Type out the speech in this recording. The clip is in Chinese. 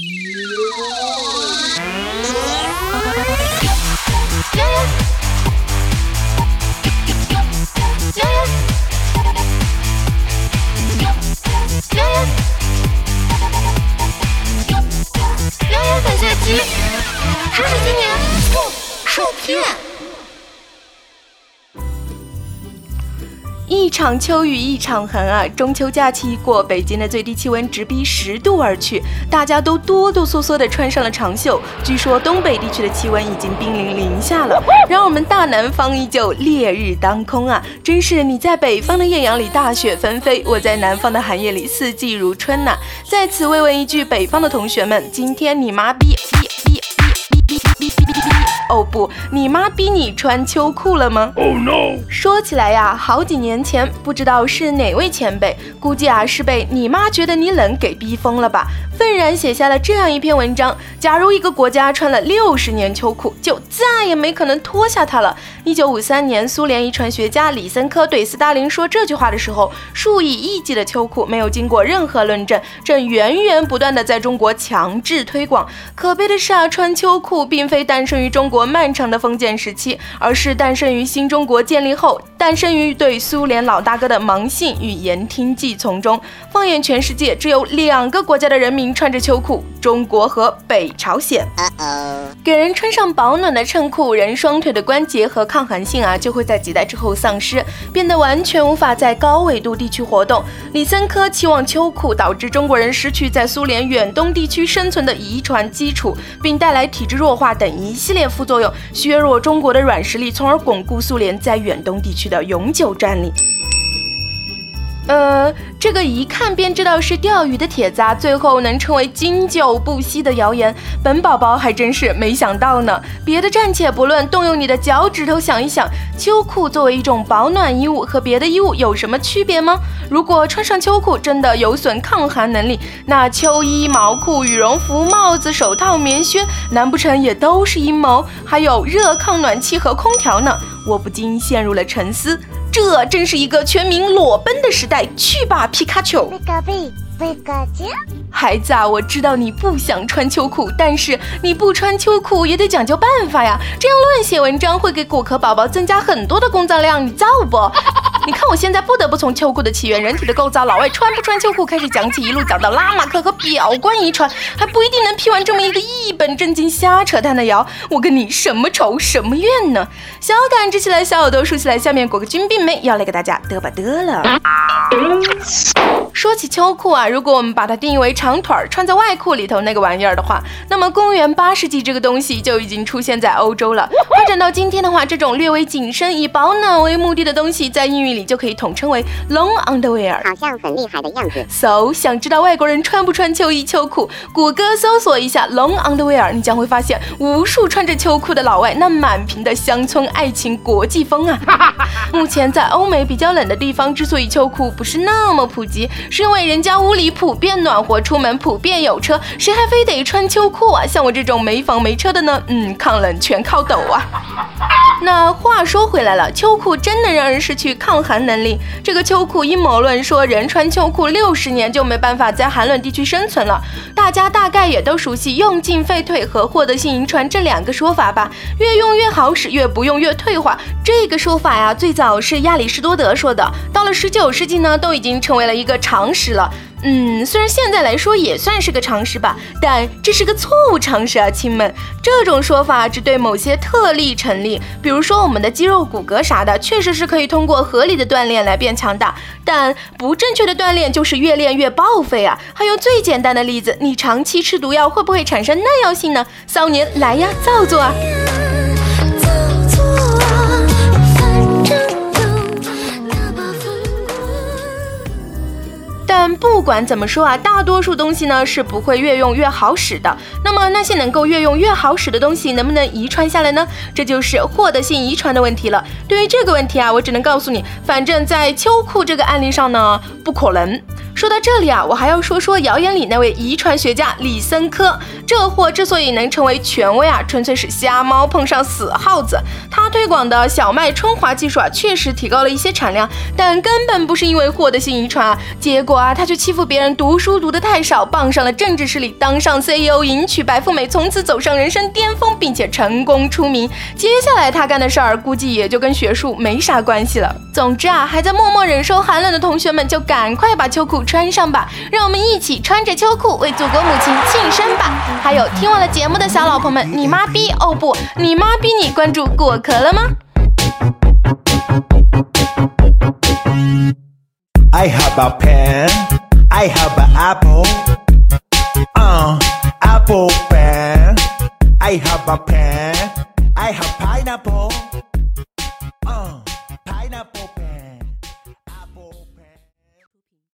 Yeah. 一场秋雨一场寒啊中秋假期一过北京的最低气温直逼十度而去大家都哆哆嗦嗦地穿上了长袖据说东北地区的气温已经濒临零下了。然而我们大南方依旧烈日当空啊真是你在北方的艳阳里大雪纷飞我在南方的寒夜里四季如春呐。在此慰问一句北方的同学们今天你妈逼。哦不，你妈逼你穿秋裤了吗？Oh no！说起来呀，好几年前，不知道是哪位前辈，估计啊是被你妈觉得你冷给逼疯了吧，愤然写下了这样一篇文章：假如一个国家穿了六十年秋裤，就再也没可能脱下它了。一九五三年，苏联遗传学家李森科对斯大林说这句话的时候，数以亿计的秋裤没有经过任何论证，正源源不断的在中国强制推广。可悲的是啊，穿秋裤并非诞生于中国。漫长的封建时期，而是诞生于新中国建立后，诞生于对苏联老大哥的盲信与言听计从中。放眼全世界，只有两个国家的人民穿着秋裤：中国和北朝鲜。给人穿上保暖的衬裤，人双腿的关节和抗寒性啊，就会在几代之后丧失，变得完全无法在高纬度地区活动。李森科期望秋裤导致中国人失去在苏联远东地区生存的遗传基础，并带来体质弱化等一系列副作用，削弱中国的软实力，从而巩固苏联在远东地区的永久占领。呃，这个一看便知道是钓鱼的帖子啊，最后能成为经久不息的谣言，本宝宝还真是没想到呢。别的暂且不论，动用你的脚趾头想一想，秋裤作为一种保暖衣物，和别的衣物有什么区别吗？如果穿上秋裤真的有损抗寒能力，那秋衣、毛裤、羽绒服、帽子、手套、棉靴，难不成也都是阴谋？还有热抗暖气和空调呢？我不禁陷入了沉思。这真是一个全民裸奔的时代，去吧，皮卡丘！孩子啊，我知道你不想穿秋裤，但是你不穿秋裤也得讲究办法呀。这样乱写文章会给果壳宝宝增加很多的工作量，你造不？你看我现在不得不从秋裤的起源、人体的构造、老外穿不穿秋裤开始讲起，一路讲到拉马克和表观遗传，还不一定能批完这么一个一本正经瞎扯淡的谣。我跟你什么仇什么怨呢？小感知起来，小耳朵竖起来，下面裹个军病妹要来给大家嘚吧嘚了。说起秋裤啊，如果我们把它定义为长腿儿穿在外裤里头那个玩意儿的话，那么公元八世纪这个东西就已经出现在欧洲了。发展到今天的话，这种略微紧身、以保暖为目的的东西，在英语里就可以统称为 long underwear，好像很厉害的样子。So，想知道外国人穿不穿秋衣秋裤？谷歌搜索一下 long underwear，你将会发现无数穿着秋裤的老外，那满屏的乡村爱情国际风啊！目前在欧美比较冷的地方，之所以秋裤不是那么普及，是因为人家屋里普遍暖和，出门普遍有车，谁还非得穿秋裤啊？像我这种没房没车的呢，嗯，抗冷全靠抖啊！那话说回来了，秋裤真能让人失去抗寒能力？这个秋裤阴谋论说人穿秋裤六十年就没办法在寒冷地区生存了。大家大概也都熟悉“用进废退”和“获得性遗传”这两个说法吧？越用越好使，越不用越退化。这个说法呀，最早是亚里士多德说的，到了十九世纪呢，都已经成为了一个常识了。嗯，虽然现在来说也算是个常识吧，但这是个错误常识啊，亲们。这种说法只对某些特例成立，比如说我们的肌肉骨骼啥的，确实是可以通过合理的锻炼来变强大，但不正确的锻炼就是越练越报废啊。还有最简单的例子，你长期吃毒药会不会产生耐药性呢？骚年来呀，造作啊！但不管怎么说啊，大多数东西呢是不会越用越好使的。那么那些能够越用越好使的东西，能不能遗传下来呢？这就是获得性遗传的问题了。对于这个问题啊，我只能告诉你，反正在秋裤这个案例上呢，不可能。说到这里啊，我还要说说谣言里那位遗传学家李森科。这货之所以能成为权威啊，纯粹是瞎猫碰上死耗子。他推广的小麦春华技术啊，确实提高了一些产量，但根本不是因为获得性遗传啊。结果啊，他却欺负别人读书读得太少，傍上了政治势力，当上 CEO，迎娶白富美，从此走上人生巅峰，并且成功出名。接下来他干的事儿，估计也就跟学术没啥关系了。总之啊，还在默默忍受寒冷的同学们，就赶快把秋裤穿上吧，让我们一起穿着秋裤为祖国母亲庆生吧！还有听完了节目的小老婆们，你妈逼哦不，你妈逼你关注果壳了吗？I have a pen, I have an apple, uh, apple pen. I have a pen, I have pineapple.